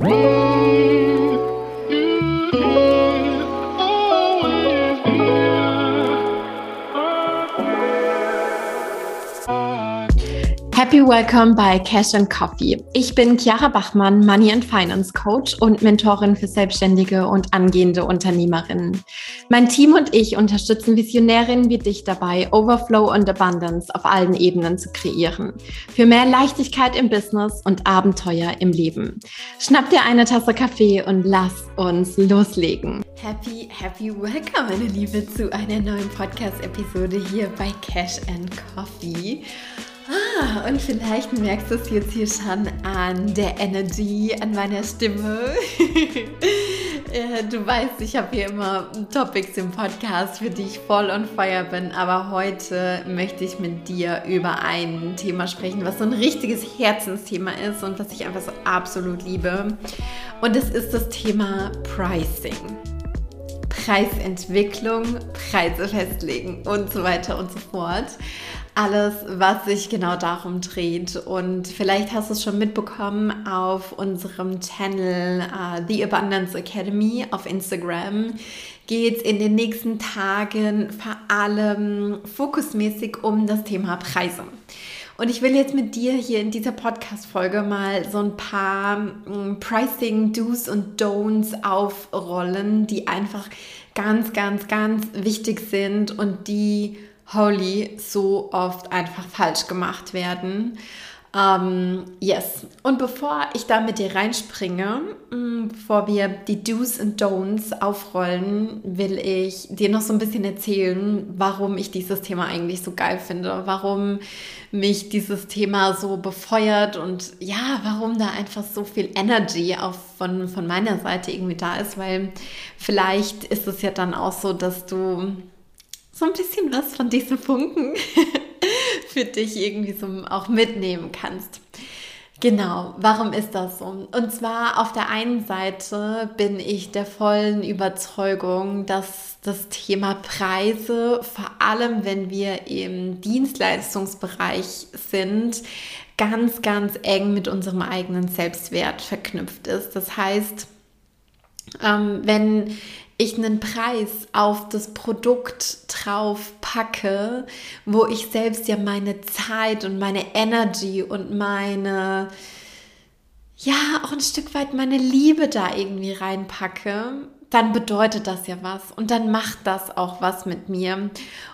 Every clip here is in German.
Whoa! Happy Welcome bei Cash and Coffee. Ich bin Chiara Bachmann, Money and Finance Coach und Mentorin für Selbstständige und angehende Unternehmerinnen. Mein Team und ich unterstützen Visionärinnen wie dich dabei, Overflow und Abundance auf allen Ebenen zu kreieren. Für mehr Leichtigkeit im Business und Abenteuer im Leben. Schnapp dir eine Tasse Kaffee und lass uns loslegen. Happy, happy welcome, meine Liebe, zu einer neuen Podcast-Episode hier bei Cash and Coffee. Ah, und vielleicht merkst du es jetzt hier schon an der Energy, an meiner Stimme. du weißt, ich habe hier immer Topics im Podcast, für die ich voll on fire bin. Aber heute möchte ich mit dir über ein Thema sprechen, was so ein richtiges Herzensthema ist und was ich einfach so absolut liebe. Und es ist das Thema Pricing. Preisentwicklung, Preise festlegen und so weiter und so fort alles, was sich genau darum dreht. Und vielleicht hast du es schon mitbekommen auf unserem Channel uh, The Abundance Academy auf Instagram geht es in den nächsten Tagen vor allem fokusmäßig um das Thema Preise. Und ich will jetzt mit dir hier in dieser Podcast-Folge mal so ein paar mm, Pricing-Do's und Don'ts aufrollen, die einfach ganz, ganz, ganz wichtig sind und die holy so oft einfach falsch gemacht werden. Ähm, yes. Und bevor ich da mit dir reinspringe, mm, bevor wir die Do's und Don'ts aufrollen, will ich dir noch so ein bisschen erzählen, warum ich dieses Thema eigentlich so geil finde, warum mich dieses Thema so befeuert und ja, warum da einfach so viel Energy auch von, von meiner Seite irgendwie da ist, weil vielleicht ist es ja dann auch so, dass du so ein bisschen was von diesem Funken für dich irgendwie so auch mitnehmen kannst. Genau, warum ist das so? Und zwar auf der einen Seite bin ich der vollen Überzeugung, dass das Thema Preise, vor allem wenn wir im Dienstleistungsbereich sind, ganz, ganz eng mit unserem eigenen Selbstwert verknüpft ist. Das heißt, ähm, wenn ich einen Preis auf das Produkt drauf packe, wo ich selbst ja meine Zeit und meine Energy und meine, ja, auch ein Stück weit meine Liebe da irgendwie reinpacke, dann bedeutet das ja was und dann macht das auch was mit mir.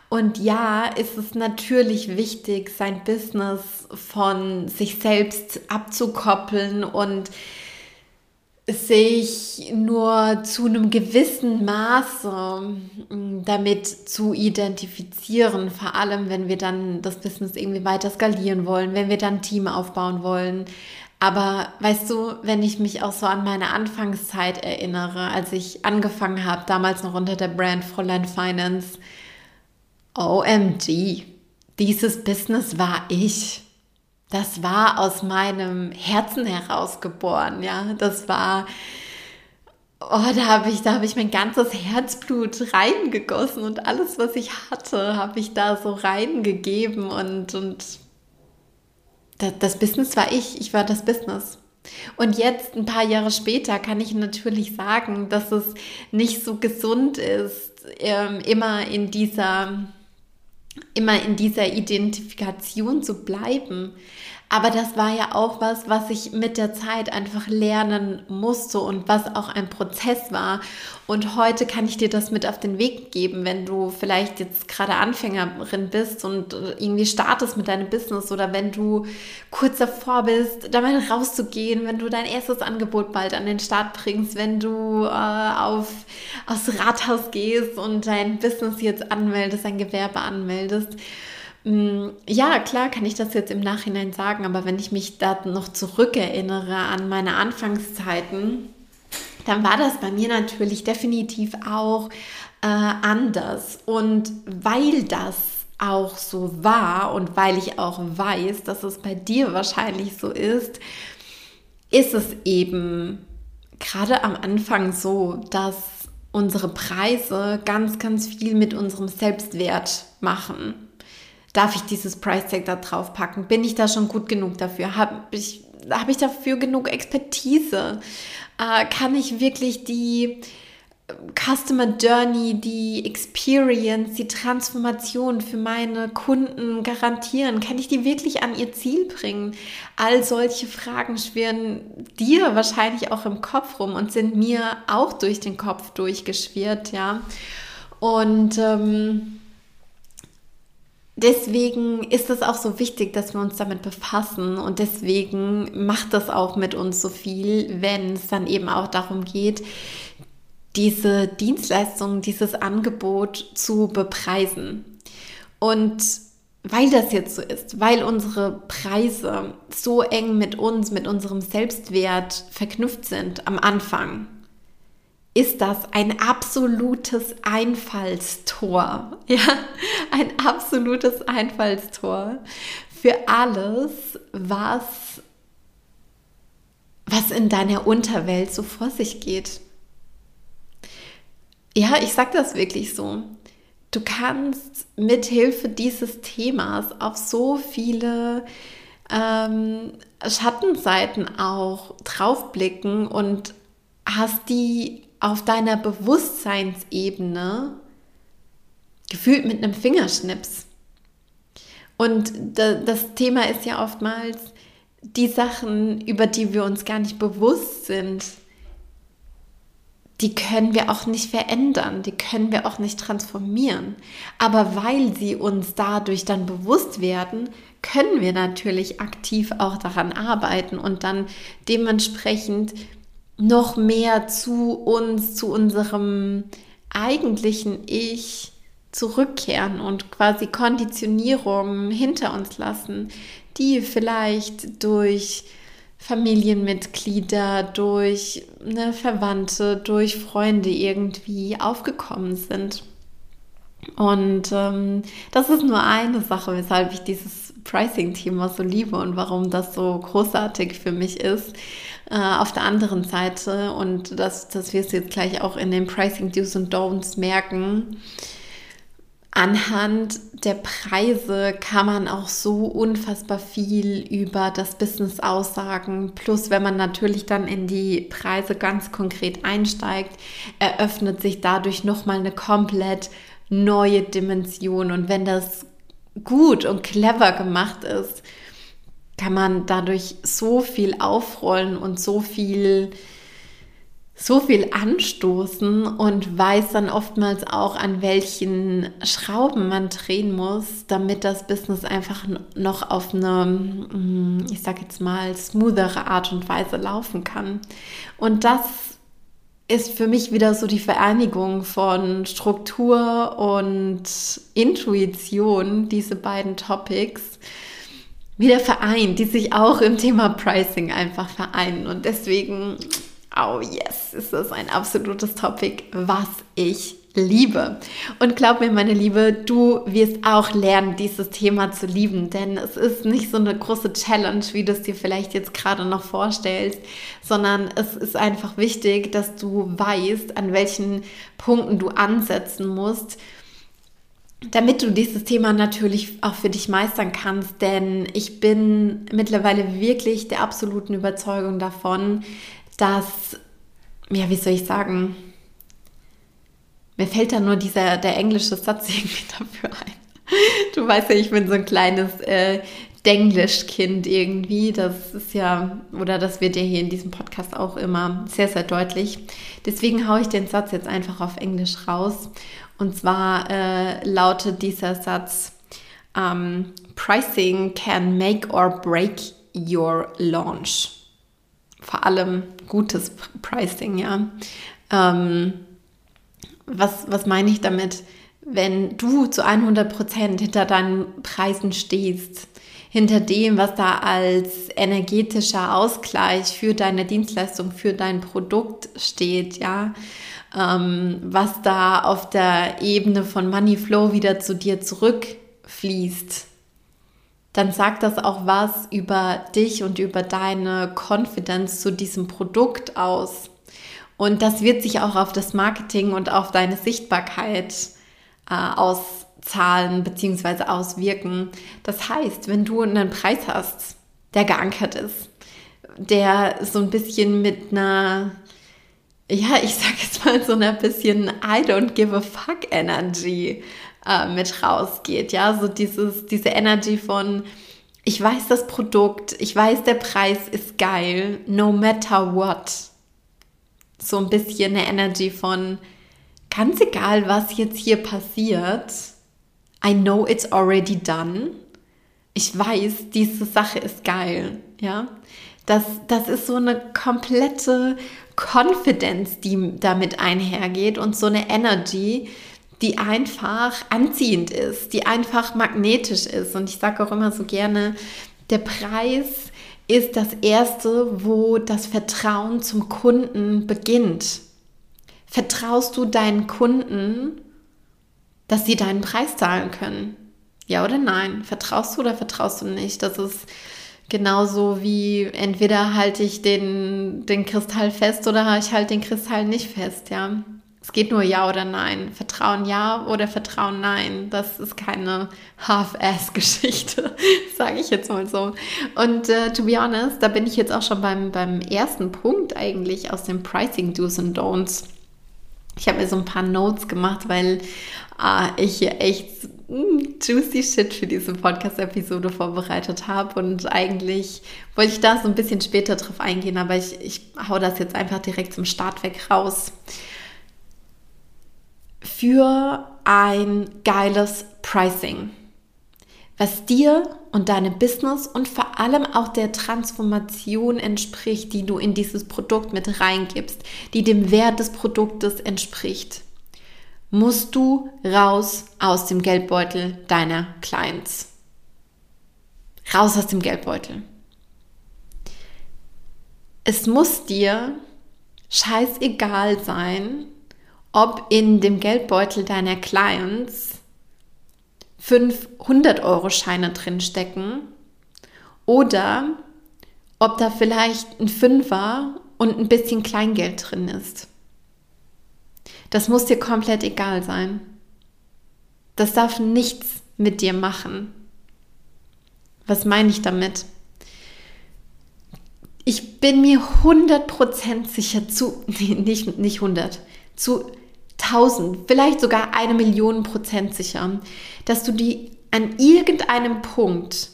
Und ja, ist es natürlich wichtig, sein Business von sich selbst abzukoppeln und sich nur zu einem gewissen Maße mm, damit zu identifizieren, vor allem wenn wir dann das Business irgendwie weiter skalieren wollen, wenn wir dann Team aufbauen wollen. Aber weißt du, wenn ich mich auch so an meine Anfangszeit erinnere, als ich angefangen habe, damals noch unter der Brand Fräulein Finance, OMG, dieses Business war ich das war aus meinem Herzen heraus geboren, ja. Das war, oh, da habe ich, da ich mein ganzes Herzblut reingegossen und alles, was ich hatte, habe ich da so reingegeben und, und das, das Business war ich, ich war das Business. Und jetzt, ein paar Jahre später, kann ich natürlich sagen, dass es nicht so gesund ist, ähm, immer in dieser immer in dieser Identifikation zu bleiben. Aber das war ja auch was, was ich mit der Zeit einfach lernen musste und was auch ein Prozess war. Und heute kann ich dir das mit auf den Weg geben, wenn du vielleicht jetzt gerade Anfängerin bist und irgendwie startest mit deinem Business oder wenn du kurz davor bist, da mal rauszugehen, wenn du dein erstes Angebot bald an den Start bringst, wenn du äh, auf, aufs Rathaus gehst und dein Business jetzt anmeldest, dein Gewerbe anmeldest Mm, ja, klar kann ich das jetzt im Nachhinein sagen, aber wenn ich mich da noch zurückerinnere an meine Anfangszeiten, dann war das bei mir natürlich definitiv auch äh, anders. Und weil das auch so war und weil ich auch weiß, dass es bei dir wahrscheinlich so ist, ist es eben gerade am Anfang so, dass unsere Preise ganz, ganz viel mit unserem Selbstwert machen darf ich dieses Price Tag da drauf packen? Bin ich da schon gut genug dafür? Hab ich, habe ich dafür genug Expertise? Äh, kann ich wirklich die Customer Journey, die Experience, die Transformation für meine Kunden garantieren? Kann ich die wirklich an ihr Ziel bringen? All solche Fragen schwirren dir wahrscheinlich auch im Kopf rum und sind mir auch durch den Kopf durchgeschwirrt, ja. Und ähm, deswegen ist es auch so wichtig, dass wir uns damit befassen und deswegen macht das auch mit uns so viel, wenn es dann eben auch darum geht, diese Dienstleistung, dieses Angebot zu bepreisen. Und weil das jetzt so ist, weil unsere Preise so eng mit uns, mit unserem Selbstwert verknüpft sind am Anfang, ist das ein absolutes Einfallstor. Ja, ein absolutes Einfallstor für alles, was, was in deiner Unterwelt so vor sich geht. Ja, ich sage das wirklich so. Du kannst mithilfe dieses Themas auf so viele ähm, Schattenseiten auch draufblicken und hast die auf deiner Bewusstseinsebene gefühlt mit einem Fingerschnips. Und das Thema ist ja oftmals die Sachen, über die wir uns gar nicht bewusst sind, die können wir auch nicht verändern, die können wir auch nicht transformieren. Aber weil sie uns dadurch dann bewusst werden, können wir natürlich aktiv auch daran arbeiten und dann dementsprechend noch mehr zu uns, zu unserem eigentlichen Ich zurückkehren und quasi Konditionierungen hinter uns lassen, die vielleicht durch Familienmitglieder, durch eine Verwandte, durch Freunde irgendwie aufgekommen sind. Und ähm, das ist nur eine Sache, weshalb ich dieses Pricing-Thema so liebe und warum das so großartig für mich ist. Äh, auf der anderen Seite, und das, das wirst du jetzt gleich auch in den Pricing Do's und Don'ts merken, anhand der Preise kann man auch so unfassbar viel über das Business aussagen. Plus, wenn man natürlich dann in die Preise ganz konkret einsteigt, eröffnet sich dadurch nochmal eine komplett neue Dimension. Und wenn das gut und clever gemacht ist, kann man dadurch so viel aufrollen und so viel so viel anstoßen und weiß dann oftmals auch, an welchen Schrauben man drehen muss, damit das Business einfach noch auf eine, mm, ich sag jetzt mal, smoothere Art und Weise laufen kann. Und das ist für mich wieder so die Vereinigung von Struktur und Intuition, diese beiden Topics wieder vereint, die sich auch im Thema Pricing einfach vereinen. Und deswegen oh yes, ist das ein absolutes Topic, was ich liebe. Und glaub mir, meine Liebe, du wirst auch lernen, dieses Thema zu lieben, denn es ist nicht so eine große Challenge, wie du es dir vielleicht jetzt gerade noch vorstellst, sondern es ist einfach wichtig, dass du weißt, an welchen Punkten du ansetzen musst, damit du dieses Thema natürlich auch für dich meistern kannst, denn ich bin mittlerweile wirklich der absoluten Überzeugung davon, dass, ja, wie soll ich sagen, mir fällt da nur dieser, der englische Satz irgendwie dafür ein. Du weißt ja, ich bin so ein kleines äh, Denglisch-Kind irgendwie. Das ist ja, oder das wird ja hier in diesem Podcast auch immer sehr, sehr deutlich. Deswegen haue ich den Satz jetzt einfach auf Englisch raus. Und zwar äh, lautet dieser Satz, um, ähm, Pricing can make or break your launch vor allem gutes Pricing, ja. Ähm, was, was meine ich damit? Wenn du zu 100 Prozent hinter deinen Preisen stehst, hinter dem, was da als energetischer Ausgleich für deine Dienstleistung, für dein Produkt steht, ja, ähm, was da auf der Ebene von Money Flow wieder zu dir zurückfließt, dann sagt das auch was über dich und über deine Confidence zu diesem Produkt aus. Und das wird sich auch auf das Marketing und auf deine Sichtbarkeit äh, auszahlen bzw. auswirken. Das heißt, wenn du einen Preis hast, der geankert ist, der so ein bisschen mit einer, ja, ich sag jetzt mal so einer bisschen I don't give a fuck Energy äh, mit rausgeht. Ja, so dieses, diese Energy von, ich weiß das Produkt, ich weiß der Preis ist geil, no matter what. So ein bisschen eine Energy von, ganz egal, was jetzt hier passiert, I know it's already done. Ich weiß, diese Sache ist geil, ja. Das, das ist so eine komplette Confidence, die damit einhergeht und so eine Energy, die einfach anziehend ist, die einfach magnetisch ist. Und ich sage auch immer so gerne, der Preis ist das Erste, wo das Vertrauen zum Kunden beginnt. Vertraust du deinen Kunden, dass sie deinen Preis zahlen können? Ja oder nein? Vertraust du oder vertraust du nicht? Das ist genauso wie entweder halte ich den, den Kristall fest oder ich halte den Kristall nicht fest, ja. Es geht nur ja oder nein. Vertrauen ja oder Vertrauen nein. Das ist keine Half-Ass-Geschichte, sage ich jetzt mal so. Und äh, to be honest, da bin ich jetzt auch schon beim, beim ersten Punkt eigentlich aus dem Pricing Do's and Don'ts. Ich habe mir so ein paar Notes gemacht, weil äh, ich hier echt mm, juicy Shit für diese Podcast-Episode vorbereitet habe. Und eigentlich wollte ich da so ein bisschen später drauf eingehen, aber ich, ich hau das jetzt einfach direkt zum Start weg raus. Für ein geiles Pricing, was dir und deinem Business und vor allem auch der Transformation entspricht, die du in dieses Produkt mit reingibst, die dem Wert des Produktes entspricht, musst du raus aus dem Geldbeutel deiner Clients. Raus aus dem Geldbeutel. Es muss dir scheißegal sein, ob in dem Geldbeutel deiner Clients 500 Euro Scheine drin stecken oder ob da vielleicht ein Fünfer und ein bisschen Kleingeld drin ist. Das muss dir komplett egal sein. Das darf nichts mit dir machen. Was meine ich damit? Ich bin mir 100% sicher zu, nee, nicht, nicht 100, zu 1000, vielleicht sogar eine Million Prozent sicher, dass du die an irgendeinem Punkt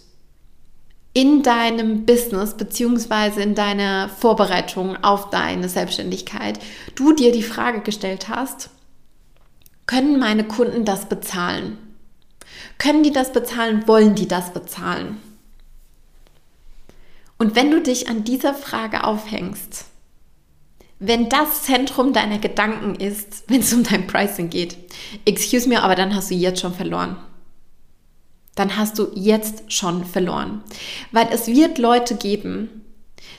in deinem Business beziehungsweise in deiner Vorbereitung auf deine Selbstständigkeit du dir die Frage gestellt hast, können meine Kunden das bezahlen? Können die das bezahlen? Wollen die das bezahlen? Und wenn du dich an dieser Frage aufhängst, wenn das Zentrum deiner Gedanken ist, wenn es um dein Pricing geht, excuse me, aber dann hast du jetzt schon verloren. Dann hast du jetzt schon verloren. Weil es wird Leute geben,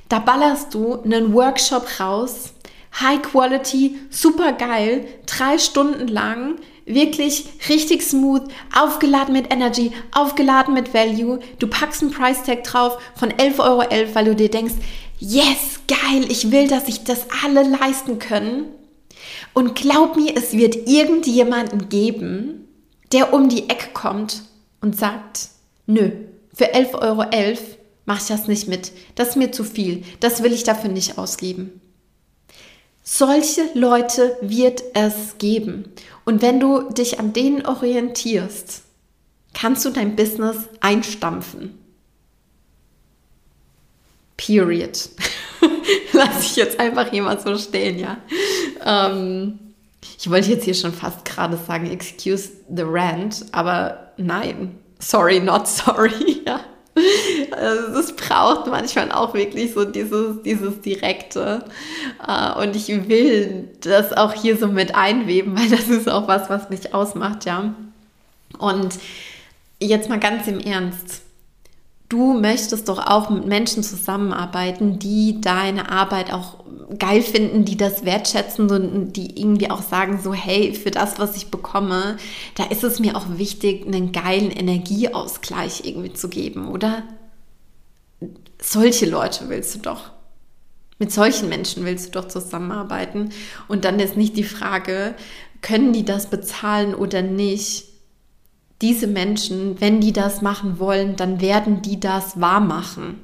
da ballerst du einen Workshop raus, High Quality, super geil, drei Stunden lang, wirklich richtig smooth, aufgeladen mit Energy, aufgeladen mit Value. Du packst einen Price Tag drauf von 11,11 Euro, weil du dir denkst, yes, geil, ich will, dass sich das alle leisten können. Und glaub mir, es wird irgendjemanden geben, der um die Ecke kommt und sagt, nö, für 11,11 Euro .11 mache ich das nicht mit. Das ist mir zu viel. Das will ich dafür nicht ausgeben. Solche Leute wird es geben. Und wenn du dich an denen orientierst, kannst du dein Business einstampfen. Period. Lass ich jetzt einfach mal so stehen, ja. Ähm, ich wollte jetzt hier schon fast gerade sagen, excuse the rant, aber nein, sorry, not sorry, ja. Also, es braucht manchmal auch wirklich so dieses, dieses Direkte. Äh, und ich will das auch hier so mit einweben, weil das ist auch was, was mich ausmacht, ja. Und jetzt mal ganz im Ernst du möchtest doch auch mit Menschen zusammenarbeiten, die deine Arbeit auch geil finden, die das wertschätzen und die irgendwie auch sagen so, hey, für das, was ich bekomme, da ist es mir auch wichtig, einen geilen Energieausgleich irgendwie zu geben, oder? Solche Leute willst du doch. Mit solchen Menschen willst du doch zusammenarbeiten. Und dann ist nicht die Frage, können die das bezahlen oder nicht, diese Menschen, wenn die das machen wollen, dann werden die das wahr machen.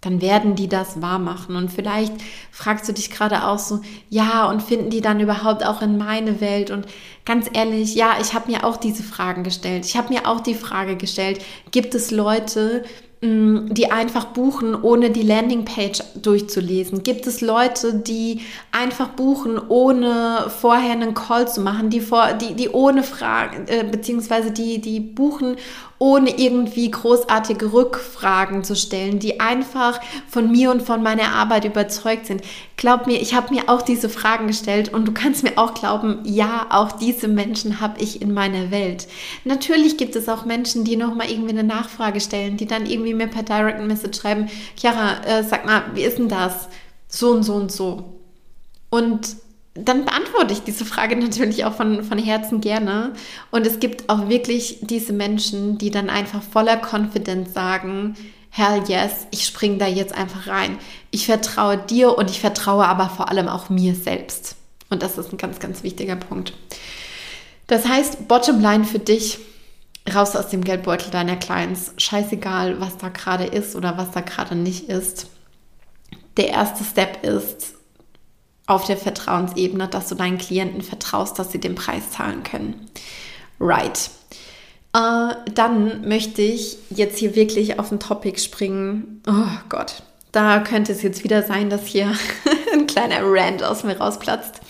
dann werden die das wahr machen. Und vielleicht fragst du dich gerade auch so, ja, und finden die dann überhaupt auch in meine Welt? Und ganz ehrlich, ja, ich habe mir auch diese Fragen gestellt. Ich habe mir auch die Frage gestellt, gibt es Leute, Mm, die einfach buchen, ohne die Landingpage durchzulesen? Gibt es Leute, die einfach buchen, ohne vorher einen Call zu machen, die, vor, die, die ohne Fragen, äh, beziehungsweise die, die buchen, ohne irgendwie großartige Rückfragen zu stellen, die einfach von mir und von meiner Arbeit überzeugt sind. Glaub mir, ich habe mir auch diese Fragen gestellt und du kannst mir auch glauben, ja, auch diese Menschen habe ich in meiner Welt. Natürlich gibt es auch Menschen, die nochmal irgendwie eine Nachfrage stellen, die dann irgendwie mir per Direct Message schreiben, Chiara, äh, sag mal, wie ist denn das? So und so und so. Und dann beantworte ich diese Frage natürlich auch von, von Herzen gerne. Und es gibt auch wirklich diese Menschen, die dann einfach voller Confidence sagen, hell yes, ich springe da jetzt einfach rein. Ich vertraue dir und ich vertraue aber vor allem auch mir selbst. Und das ist ein ganz, ganz wichtiger Punkt. Das heißt, Bottomline für dich, raus aus dem Geldbeutel deiner Clients. Scheißegal, was da gerade ist oder was da gerade nicht ist. Der erste Step ist, auf der Vertrauensebene, dass du deinen Klienten vertraust, dass sie den Preis zahlen können. Right. Äh, dann möchte ich jetzt hier wirklich auf ein Topic springen. Oh Gott, da könnte es jetzt wieder sein, dass hier ein kleiner Rant aus mir rausplatzt.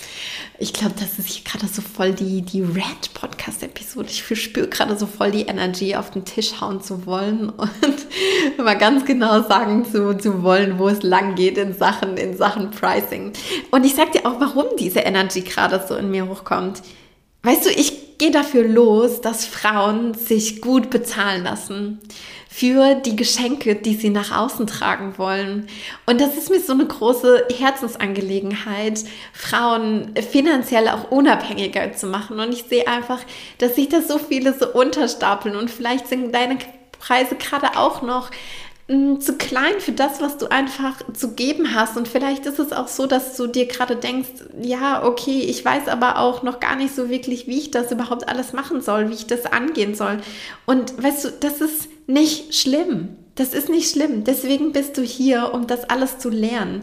Ich glaube, das ist hier gerade so voll die, die Rant-Podcast-Episode. Ich verspüre gerade so voll die Energy, auf den Tisch hauen zu wollen und mal ganz genau sagen zu, zu wollen, wo es lang geht in Sachen, in Sachen Pricing. Und ich sage dir auch, warum diese Energy gerade so in mir hochkommt. Weißt du, ich gehe dafür los, dass Frauen sich gut bezahlen lassen für die Geschenke, die sie nach außen tragen wollen. Und das ist mir so eine große Herzensangelegenheit, Frauen finanziell auch unabhängiger zu machen. Und ich sehe einfach, dass sich da so viele so unterstapeln und vielleicht sind deine Preise gerade auch noch hm, zu klein für das, was du einfach zu geben hast. Und vielleicht ist es auch so, dass du dir gerade denkst, ja, okay, ich weiß aber auch noch gar nicht so wirklich, wie ich das überhaupt alles machen soll, wie ich das angehen soll. Und weißt du, das ist nicht schlimm. Das ist nicht schlimm. Deswegen bist du hier, um das alles zu lernen.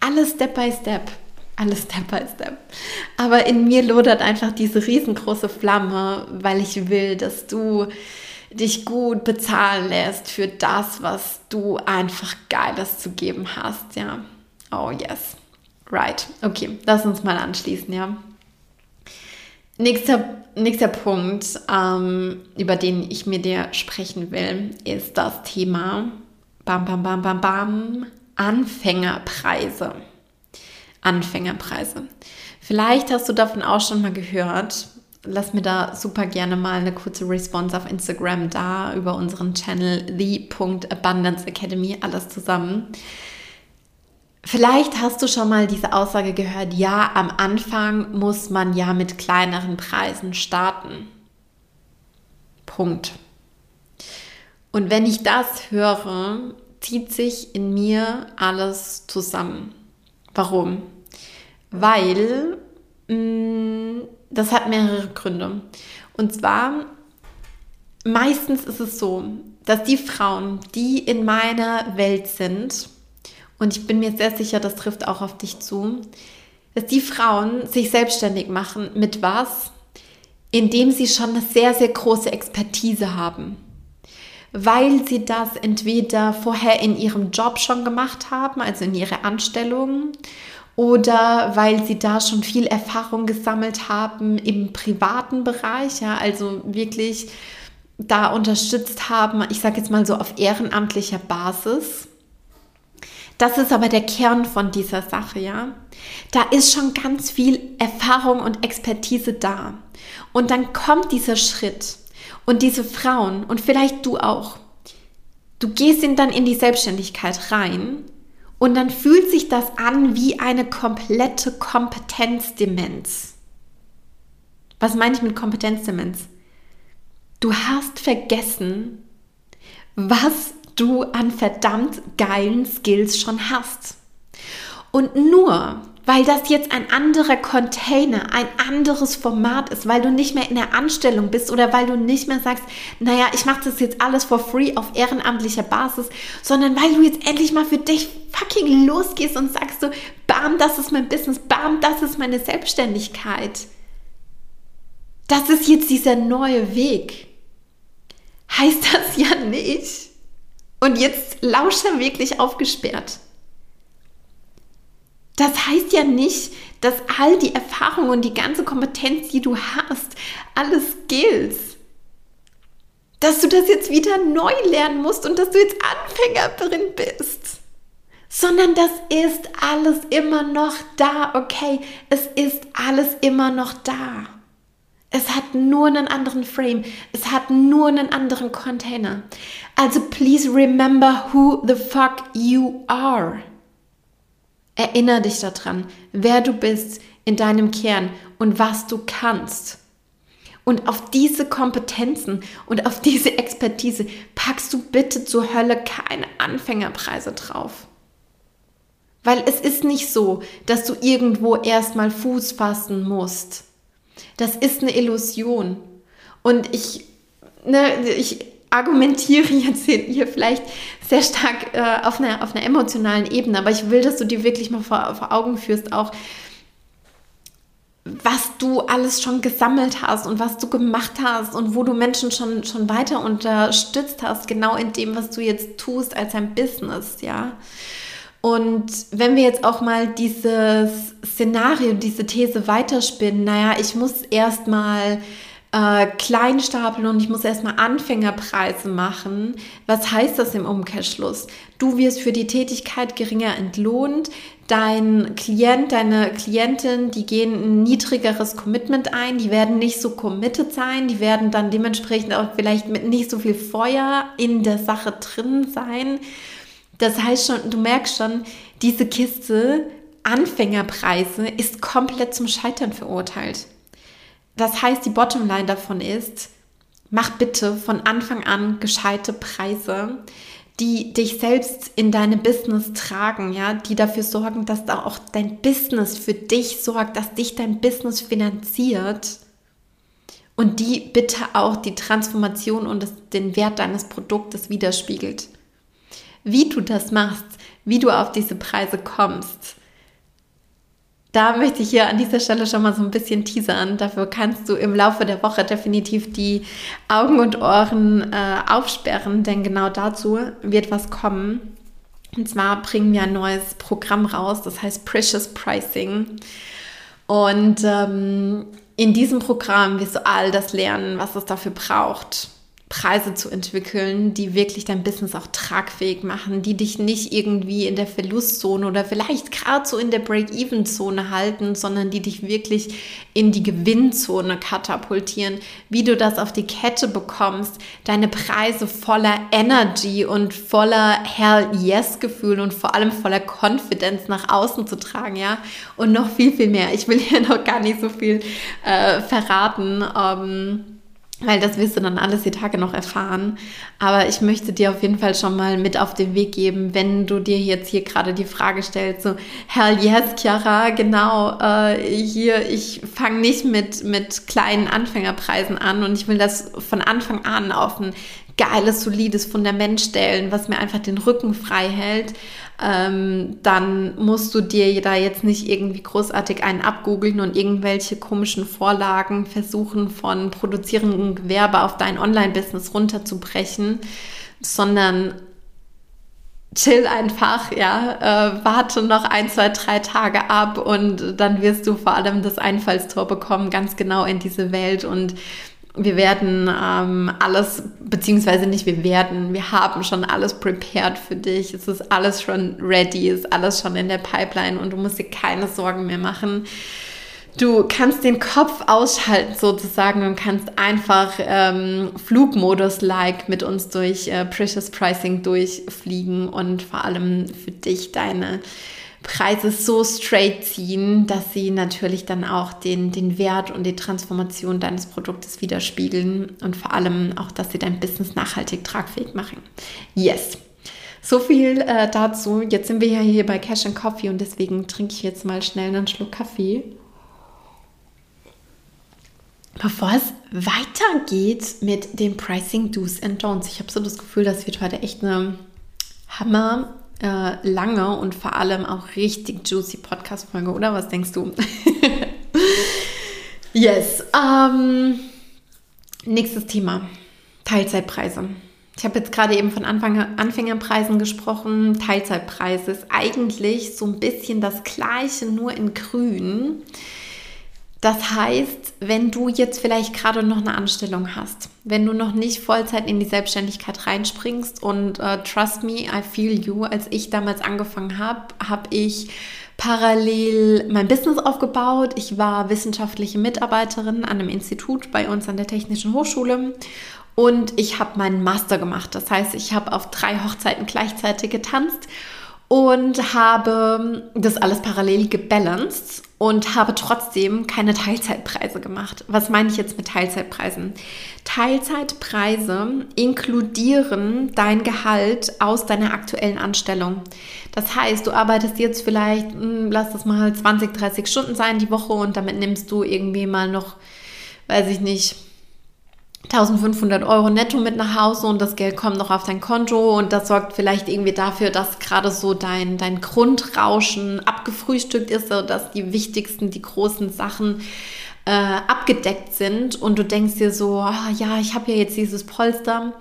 Alles Step by Step. Alles Step by Step. Aber in mir lodert einfach diese riesengroße Flamme, weil ich will, dass du dich gut bezahlen lässt für das, was du einfach Geiles zu geben hast. Ja. Oh yes. Right. Okay, lass uns mal anschließen, ja. Nächster, nächster Punkt, ähm, über den ich mit dir sprechen will, ist das Thema Bam, Bam, Bam, Bam, Bam, Anfängerpreise. Anfängerpreise. Vielleicht hast du davon auch schon mal gehört. Lass mir da super gerne mal eine kurze Response auf Instagram da über unseren Channel the.abundance Academy, alles zusammen. Vielleicht hast du schon mal diese Aussage gehört, ja, am Anfang muss man ja mit kleineren Preisen starten. Punkt. Und wenn ich das höre, zieht sich in mir alles zusammen. Warum? Weil mh, mm, das hat mehrere Gründe. Und zwar, meistens ist es so, dass die Frauen, die in meiner Welt sind, und ich bin mir sehr sicher, das trifft auch auf dich zu, dass die Frauen sich selbstständig machen mit was? Indem sie schon eine sehr, sehr große Expertise haben. Weil sie das entweder vorher in ihrem Job schon gemacht haben, also in ihrer Anstellung, oder weil sie da schon viel Erfahrung gesammelt haben im privaten Bereich, ja, also wirklich da unterstützt haben, ich sage jetzt mal so auf ehrenamtlicher Basis. Das ist aber der Kern von dieser Sache, ja. Da ist schon ganz viel Erfahrung und Expertise da. Und dann kommt dieser Schritt und diese Frauen und vielleicht du auch. Du gehst dann in die Selbstständigkeit rein und dann fühlt sich das an wie eine komplette Kompetenzdemenz. Was meine ich mit Kompetenzdemenz? Du hast vergessen, was du an verdammt geilen Skills schon hast. Und nur weil das jetzt ein anderer Container, ein anderes Format ist, weil du nicht mehr in der Anstellung bist oder weil du nicht mehr sagst, naja, ich mache das jetzt alles for free auf ehrenamtlicher Basis, sondern weil du jetzt endlich mal für dich fucking losgehst und sagst so, bam, das ist mein Business, bam, das ist meine Selbstständigkeit. Das ist jetzt dieser neue Weg. Heißt das ja nicht. Und jetzt lausche wirklich aufgesperrt das heißt ja nicht, dass all die Erfahrung und die ganze Kompetenz, die du hast, alles Skills, dass du das jetzt wieder neu lernen musst und dass du jetzt Anfängerin bist, sondern das ist alles immer noch da, okay? Es ist alles immer noch da. Es hat nur einen anderen Frame. Es hat nur einen anderen Container. Also please remember who the fuck you are. Erinnere dich daran, wer du bist in deinem Kern und was du kannst. Und auf diese Kompetenzen und auf diese Expertise packst du bitte zur Hölle keine Anfängerpreise drauf. Weil es ist nicht so, dass du irgendwo erstmal Fuß fassen musst. Das ist eine Illusion. Und ich, ne, ich argumentiere jetzt hier vielleicht sehr stark äh, auf, einer, auf einer emotionalen Ebene, aber ich will, dass du dir wirklich mal vor, vor Augen führst, auch was du alles schon gesammelt hast und was du gemacht hast und wo du Menschen schon, schon weiter unterstützt hast, genau in dem, was du jetzt tust als ein Business, ja. Und wenn wir jetzt auch mal dieses Szenario, diese These weiterspinnen, naja, ich muss erstmal äh, klein stapeln und ich muss erstmal Anfängerpreise machen. Was heißt das im Umkehrschluss? Du wirst für die Tätigkeit geringer entlohnt. Dein Klient, deine Klientin, die gehen ein niedrigeres Commitment ein, die werden nicht so committed sein, die werden dann dementsprechend auch vielleicht mit nicht so viel Feuer in der Sache drin sein. Das heißt schon, du merkst schon, diese Kiste Anfängerpreise ist komplett zum Scheitern verurteilt. Das heißt, die Bottomline davon ist, mach bitte von Anfang an gescheite Preise, die dich selbst in deine Business tragen, ja, die dafür sorgen, dass da auch dein Business für dich sorgt, dass dich dein Business finanziert und die bitte auch die Transformation und das, den Wert deines Produktes widerspiegelt. Wie du das machst, wie du auf diese Preise kommst, da möchte ich hier an dieser Stelle schon mal so ein bisschen teasern. Dafür kannst du im Laufe der Woche definitiv die Augen und Ohren äh, aufsperren, denn genau dazu wird was kommen. Und zwar bringen wir ein neues Programm raus, das heißt Precious Pricing. Und ähm, in diesem Programm wirst du all das lernen, was es dafür braucht Preise zu entwickeln, die wirklich dein Business auch tragfähig machen, die dich nicht irgendwie in der Verlustzone oder vielleicht gerade so in der Break-Even-Zone halten, sondern die dich wirklich in die Gewinnzone katapultieren, wie du das auf die Kette bekommst, deine Preise voller Energy und voller Hell Yes Gefühl und vor allem voller Confidence nach außen zu tragen, ja, und noch viel, viel mehr. Ich will hier noch gar nicht so viel äh, verraten. Ähm, weil das wirst du dann alles die Tage noch erfahren. Aber ich möchte dir auf jeden Fall schon mal mit auf den Weg geben, wenn du dir jetzt hier gerade die Frage stellst, so, hell yes, Chiara, genau, äh, hier, ich fange nicht mit, mit kleinen Anfängerpreisen an und ich will das von Anfang an auf ein geiles, solides Fundament stellen, was mir einfach den Rücken frei hält ähm, dann musst du dir da jetzt nicht irgendwie großartig einen abgoogeln und irgendwelche komischen Vorlagen versuchen von produzierendem Gewerbe auf dein Online-Business runterzubrechen, sondern chill einfach, ja, äh, warte noch ein, zwei, drei Tage ab und dann wirst du vor allem das Einfallstor bekommen, ganz genau in diese Welt und wir werden ähm, alles, beziehungsweise nicht wir werden, wir haben schon alles prepared für dich. Es ist alles schon ready, ist alles schon in der Pipeline und du musst dir keine Sorgen mehr machen. Du kannst den Kopf ausschalten sozusagen und kannst einfach ähm, Flugmodus-like mit uns durch äh, Precious Pricing durchfliegen und vor allem für dich deine Preise so straight ziehen, dass sie natürlich dann auch den, den Wert und die Transformation deines Produktes widerspiegeln und vor allem auch, dass sie dein Business nachhaltig tragfähig machen. Yes. So viel äh, dazu. Jetzt sind wir ja hier bei Cash and Coffee und deswegen trinke ich jetzt mal schnell einen Schluck Kaffee. Bevor es weitergeht mit dem Pricing Do's and Don'ts. Ich habe so das Gefühl, das wird heute echt eine Hammer äh, lange und vor allem auch richtig juicy Podcast-Folge, oder? Was denkst du? yes. Ähm, nächstes Thema. Teilzeitpreise. Ich habe jetzt gerade eben von Anfang, Anfängerpreisen gesprochen. Teilzeitpreise ist eigentlich so ein bisschen das gleiche, nur in grün. Das heißt, wenn du jetzt vielleicht gerade noch eine Anstellung hast, wenn du noch nicht Vollzeit in die Selbstständigkeit reinspringst und uh, trust me, I feel you, als ich damals angefangen habe, habe ich parallel mein Business aufgebaut. Ich war wissenschaftliche Mitarbeiterin an einem Institut bei uns an der Technischen Hochschule und ich habe meinen Master gemacht. Das heißt, ich habe auf drei Hochzeiten gleichzeitig getanzt und habe das alles parallel gebalanced und habe trotzdem keine Teilzeitpreise gemacht. Was meine ich jetzt mit Teilzeitpreisen? Teilzeitpreise inkludieren dein Gehalt aus deiner aktuellen Anstellung. Das heißt, du arbeitest jetzt vielleicht, hm, lass das mal 20, 30 Stunden sein die Woche und damit nimmst du irgendwie mal noch, weiß ich nicht, 1500 Euro netto mit nach Hause und das Geld kommt noch auf dein Konto und das sorgt vielleicht irgendwie dafür, dass gerade so dein, dein Grundrauschen abgefrühstückt ist, so dass die wichtigsten, die großen Sachen äh, abgedeckt sind und du denkst dir so, ah, ja, ich habe ja jetzt dieses Polster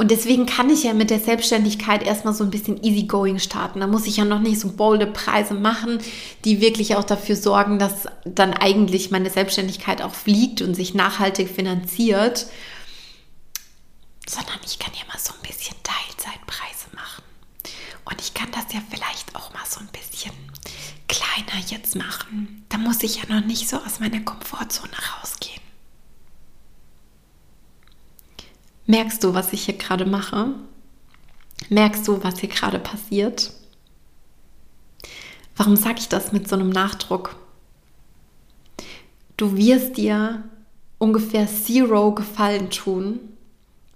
und deswegen kann ich ja mit der Selbstständigkeit erstmal so ein bisschen easygoing starten. Da muss ich ja noch nicht so bolde Preise machen, die wirklich auch dafür sorgen, dass dann eigentlich meine Selbstständigkeit auch fliegt und sich nachhaltig finanziert. Sondern ich kann ja mal so ein bisschen Teilzeitpreise machen. Und ich kann das ja vielleicht auch mal so ein bisschen kleiner jetzt machen. Da muss ich ja noch nicht so aus meiner Komfortzone rausgehen. Merkst du, was ich hier gerade mache? Merkst du, was hier gerade passiert? Warum sage ich das mit so einem Nachdruck? Du wirst dir ungefähr Zero Gefallen tun,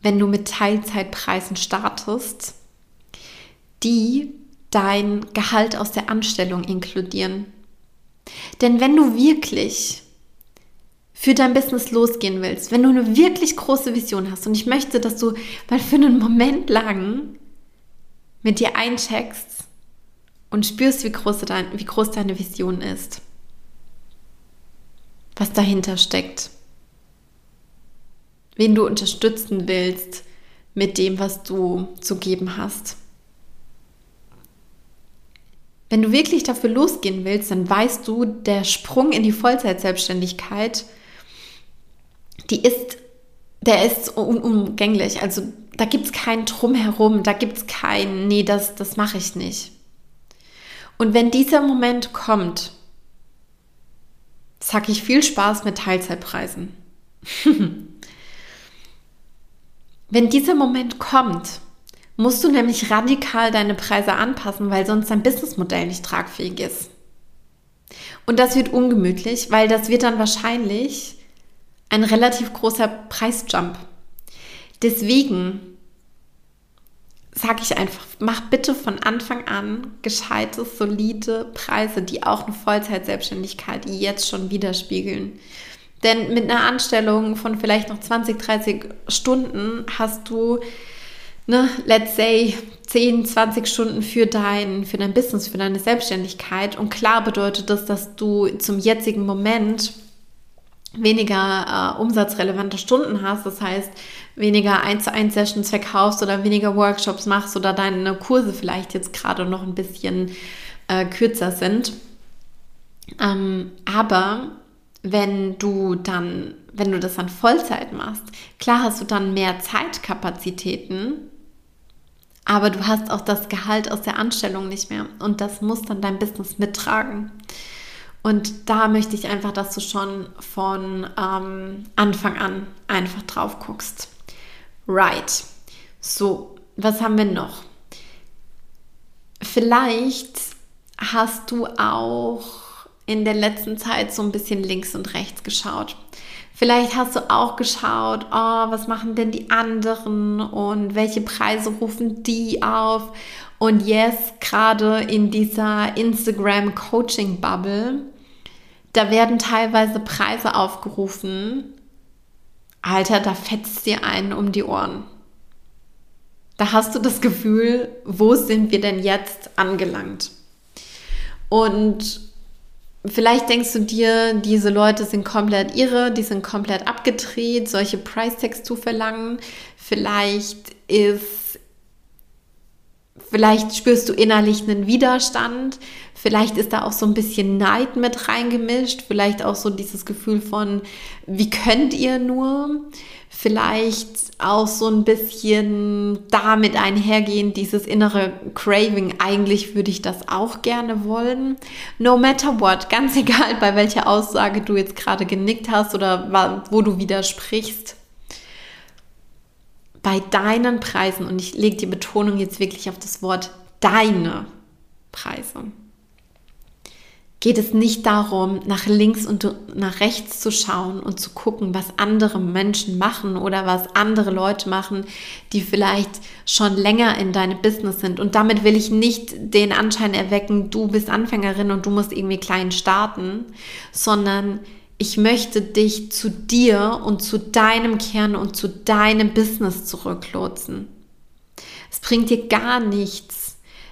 wenn du mit Teilzeitpreisen startest, die dein Gehalt aus der Anstellung inkludieren. Denn wenn du wirklich für dein Business losgehen willst, wenn du eine wirklich große Vision hast und ich möchte, dass du mal für einen Moment lang mit dir eincheckst und spürst, wie groß, dein, wie groß deine Vision ist, was dahinter steckt, wen du unterstützen willst mit dem, was du zu geben hast. Wenn du wirklich dafür losgehen willst, dann weißt du, der Sprung in die Vollzeitselbstständigkeit die ist, der ist unumgänglich. Also da gibt es kein Drumherum, da gibt es kein, nee, das, das mache ich nicht. Und wenn dieser Moment kommt, sage ich viel Spaß mit Teilzeitpreisen. wenn dieser Moment kommt, musst du nämlich radikal deine Preise anpassen, weil sonst dein Businessmodell nicht tragfähig ist. Und das wird ungemütlich, weil das wird dann wahrscheinlich ein relativ großer Preisjump. Deswegen sage ich einfach, mach bitte von Anfang an gescheite, solide Preise, die auch eine Vollzeitselbstständigkeit jetzt schon widerspiegeln. Denn mit einer Anstellung von vielleicht noch 20, 30 Stunden hast du, ne, let's say, 10, 20 Stunden für dein, für dein Business, für deine Selbstständigkeit. Und klar bedeutet das, dass du zum jetzigen Moment weniger äh, umsatzrelevante Stunden hast, das heißt weniger 1 zu 1 Sessions verkaufst oder weniger Workshops machst oder deine Kurse vielleicht jetzt gerade noch ein bisschen äh, kürzer sind. Ähm, aber wenn du dann, wenn du das dann Vollzeit machst, klar hast du dann mehr Zeitkapazitäten, aber du hast auch das Gehalt aus der Anstellung nicht mehr und das muss dann dein Business mittragen. Und da möchte ich einfach, dass du schon von ähm, Anfang an einfach drauf guckst. Right. So, was haben wir noch? Vielleicht hast du auch in der letzten Zeit so ein bisschen links und rechts geschaut. Vielleicht hast du auch geschaut, oh, was machen denn die anderen und welche Preise rufen die auf Und yes, gerade in dieser Instagram Coaching Bubble, da werden teilweise Preise aufgerufen. Alter, da fetzt dir einen um die Ohren. Da hast du das Gefühl, wo sind wir denn jetzt angelangt? Und vielleicht denkst du dir, diese Leute sind komplett irre, die sind komplett abgedreht, solche Price Tags zu verlangen. Vielleicht ist, vielleicht spürst du innerlich einen Widerstand. Vielleicht ist da auch so ein bisschen Neid mit reingemischt. Vielleicht auch so dieses Gefühl von, wie könnt ihr nur? Vielleicht auch so ein bisschen damit einhergehen, dieses innere Craving. Eigentlich würde ich das auch gerne wollen. No matter what, ganz egal, bei welcher Aussage du jetzt gerade genickt hast oder wo du widersprichst. Bei deinen Preisen, und ich lege die Betonung jetzt wirklich auf das Wort deine Preise geht es nicht darum, nach links und nach rechts zu schauen und zu gucken, was andere Menschen machen oder was andere Leute machen, die vielleicht schon länger in deinem Business sind. Und damit will ich nicht den Anschein erwecken, du bist Anfängerin und du musst irgendwie klein starten, sondern ich möchte dich zu dir und zu deinem Kern und zu deinem Business zurücklotsen. Es bringt dir gar nichts,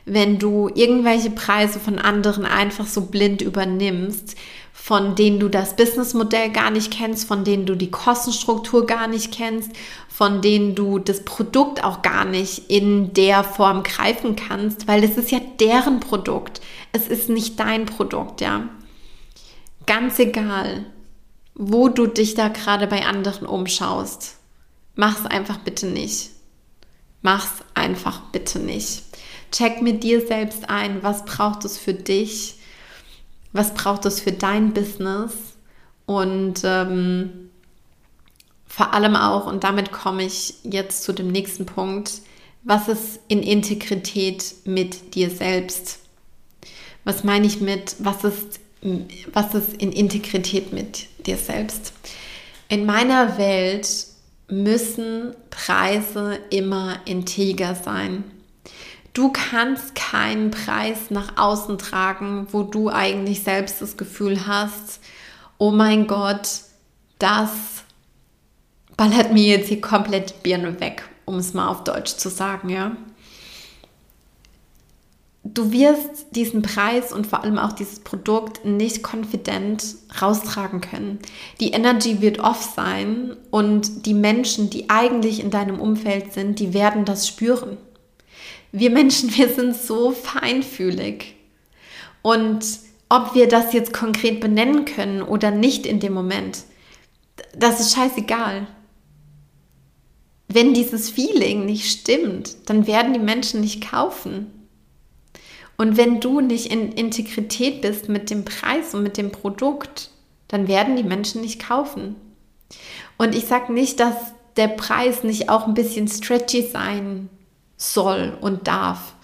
wenn du irgendwelche Preise von anderen einfach so blind übernimmst, von denen du das Businessmodell gar nicht kennst, von denen du die Kostenstruktur gar nicht kennst, von denen du das Produkt auch gar nicht in der Form greifen kannst, weil es ist ja deren Produkt. Es ist nicht dein Produkt, ja. Ganz egal, wo du dich da gerade bei anderen umschaust. Mach's einfach bitte nicht. Mach's einfach bitte nicht. Check mit dir selbst ein, was braucht es für dich, was braucht es für dein Business und ähm, vor allem auch, und damit komme ich jetzt zu dem nächsten Punkt, was ist in Integrität mit dir selbst? Was meine ich mit, was ist, was ist in Integrität mit dir selbst? In meiner Welt müssen Preise immer integer sein. Du kannst keinen Preis nach außen tragen, wo du eigentlich selbst das Gefühl hast, oh mein Gott, das ballert mir jetzt hier komplett Birne weg, um es mal auf Deutsch zu sagen, ja. Du wirst diesen Preis und vor allem auch dieses Produkt nicht konfident raustragen können. Die Energy wird off sein und die Menschen, die eigentlich in deinem Umfeld sind, die werden das spüren wir Menschen, wir sind so feinfühlig. Und ob wir das jetzt konkret benennen können oder nicht in dem Moment, das ist scheißegal. Wenn dieses Feeling nicht stimmt, dann werden die Menschen nicht kaufen. Und wenn du nicht in Integrität bist mit dem Preis und mit dem Produkt, dann werden die Menschen nicht kaufen. Und ich sage nicht, dass der Preis nicht auch ein bisschen stretchy sein soll und darf.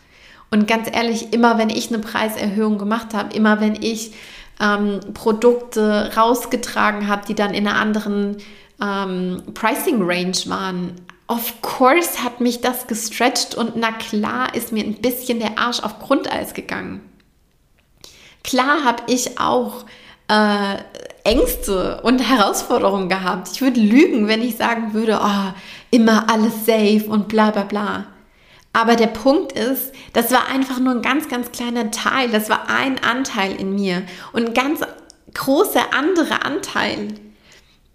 Und ganz ehrlich, immer wenn ich eine Preiserhöhung gemacht habe, immer wenn ich ähm, Produkte rausgetragen habe, die dann in einer anderen ähm, Pricing Range waren, of course hat mich das gestretched und na klar ist mir ein bisschen der Arsch auf Grundeis gegangen. Klar habe ich auch äh, Ängste und Herausforderungen gehabt. Ich würde lügen, wenn ich sagen würde, oh, immer alles safe und bla bla bla. Aber der Punkt ist, das war einfach nur ein ganz, ganz kleiner Teil. Das war ein Anteil in mir. Und ein ganz großer anderer Anteil,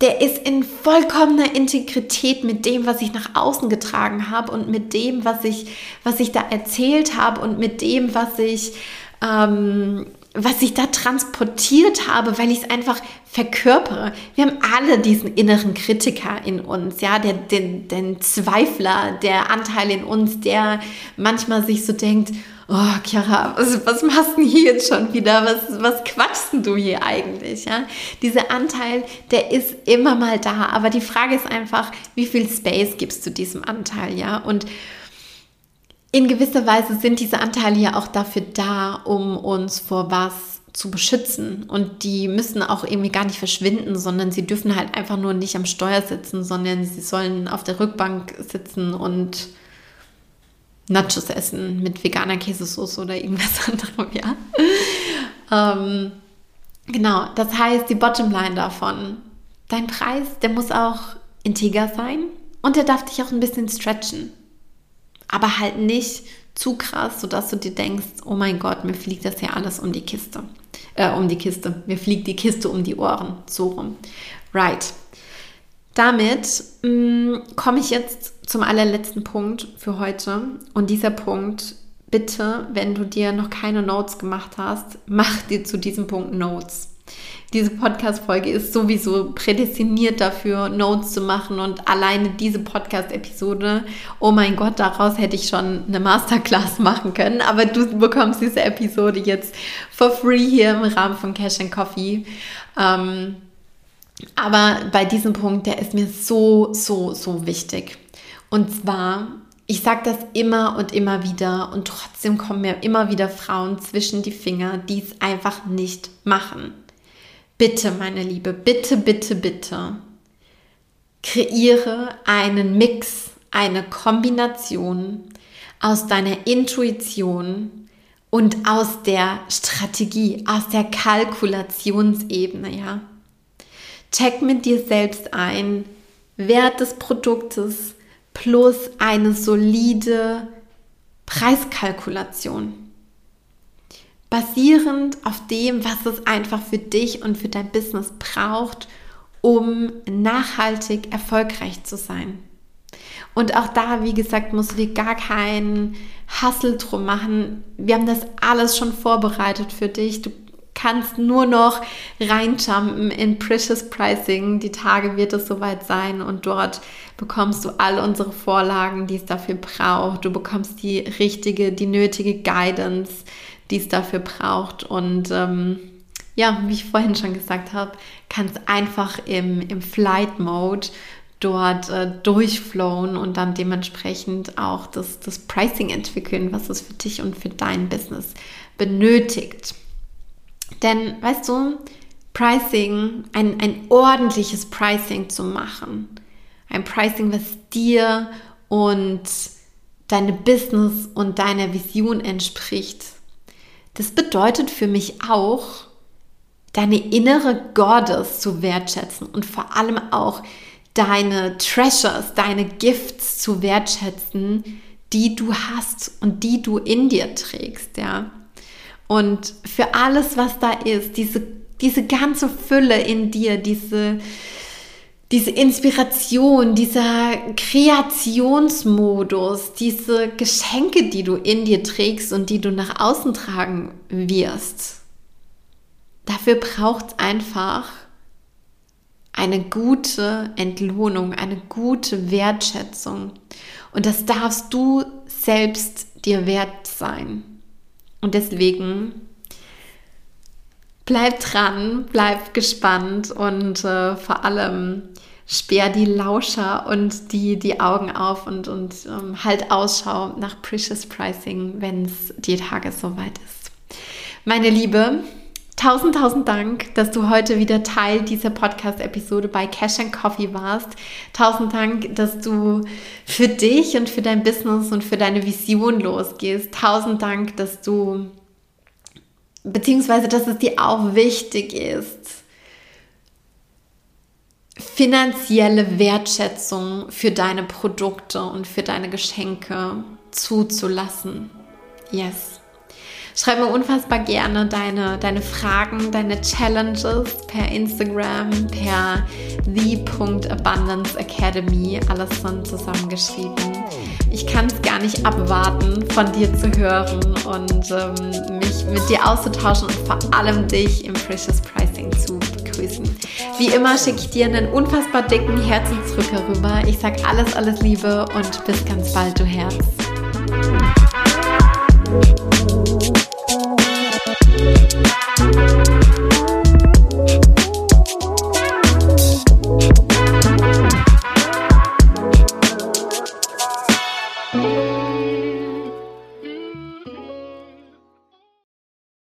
der ist in vollkommener Integrität mit dem, was ich nach außen getragen habe und mit dem, was ich, was ich da erzählt habe und mit dem, was ich ähm, was ich da transportiert habe, weil ich es einfach verkörpere. Wir haben alle diesen inneren Kritiker in uns, ja, der, den, den Zweifler, der Anteil in uns, der manchmal sich so denkt, oh, Chiara, was, was machst du hier jetzt schon wieder? Was, was quatschst du hier eigentlich? Ja? Dieser Anteil, der ist immer mal da, aber die Frage ist einfach, wie viel Space gibst du diesem Anteil, ja? Und in gewisser Weise sind diese Anteile ja auch dafür da, um uns vor was zu beschützen. Und die müssen auch irgendwie gar nicht verschwinden, sondern sie dürfen halt einfach nur nicht am Steuer sitzen, sondern sie sollen auf der Rückbank sitzen und Nachos essen mit veganer Käsesauce oder irgendwas anderem, ja. ähm, genau, das heißt, die Bottomline davon, dein Preis, der muss auch integer sein und der darf dich auch ein bisschen stretchen. Aber halt nicht zu krass, sodass du dir denkst, oh mein Gott, mir fliegt das ja alles um die Kiste. Äh, um die Kiste. Mir fliegt die Kiste um die Ohren. So rum. Right. Damit mm, komme ich jetzt zum allerletzten Punkt für heute. Und dieser Punkt, bitte, wenn du dir noch keine Notes gemacht hast, mach dir zu diesem Punkt Notes. Diese Podcast-Folge ist sowieso prädestiniert dafür, Notes zu machen und alleine diese Podcast-Episode, oh mein Gott, daraus hätte ich schon eine Masterclass machen können, aber du bekommst diese Episode jetzt for free hier im Rahmen von Cash and Coffee. Ähm, aber bei diesem Punkt, der ist mir so, so, so wichtig. Und zwar, ich sage das immer und immer wieder und trotzdem kommen mir immer wieder Frauen zwischen die Finger, die es einfach nicht machen. Bitte, meine Liebe, bitte, bitte, bitte, kreiere einen Mix, eine Kombination aus deiner Intuition und aus der Strategie, aus der Kalkulationsebene, ja. Check mit dir selbst ein, Wert des Produktes plus eine solide Preiskalkulation. Basierend auf dem, was es einfach für dich und für dein Business braucht, um nachhaltig erfolgreich zu sein. Und auch da, wie gesagt, musst du dir gar keinen Hassel drum machen. Wir haben das alles schon vorbereitet für dich. Du kannst nur noch reinjumpen in Precious Pricing. Die Tage wird es soweit sein und dort bekommst du all unsere Vorlagen, die es dafür braucht. Du bekommst die richtige, die nötige Guidance, die es dafür braucht. Und ähm, ja, wie ich vorhin schon gesagt habe, kannst einfach im, im Flight Mode dort äh, durchflowen und dann dementsprechend auch das, das Pricing entwickeln, was es für dich und für dein Business benötigt. Denn, weißt du, Pricing, ein, ein ordentliches Pricing zu machen, ein Pricing, was dir und deine Business und deiner Vision entspricht, das bedeutet für mich auch, deine innere Goddess zu wertschätzen und vor allem auch deine Treasures, deine Gifts zu wertschätzen, die du hast und die du in dir trägst, ja. Und für alles, was da ist, diese, diese ganze Fülle in dir, diese, diese Inspiration, dieser Kreationsmodus, diese Geschenke, die du in dir trägst und die du nach außen tragen wirst, dafür braucht es einfach eine gute Entlohnung, eine gute Wertschätzung. Und das darfst du selbst dir wert sein. Und deswegen bleib dran, bleib gespannt und äh, vor allem sperr die Lauscher und die, die Augen auf und, und ähm, halt Ausschau nach Precious Pricing, wenn es die Tage soweit ist. Meine Liebe, Tausend, tausend Dank, dass du heute wieder Teil dieser Podcast-Episode bei Cash and Coffee warst. Tausend Dank, dass du für dich und für dein Business und für deine Vision losgehst. Tausend Dank, dass du, beziehungsweise, dass es dir auch wichtig ist, finanzielle Wertschätzung für deine Produkte und für deine Geschenke zuzulassen. Yes. Schreib mir unfassbar gerne deine, deine Fragen, deine Challenges per Instagram, per the.abundanceacademy, alles dann zusammengeschrieben. Ich kann es gar nicht abwarten, von dir zu hören und ähm, mich mit dir auszutauschen und vor allem dich im Precious Pricing zu begrüßen. Wie immer schicke ich dir einen unfassbar dicken Herzensdrücker rüber. Ich sage alles, alles Liebe und bis ganz bald, du Herz. Bye.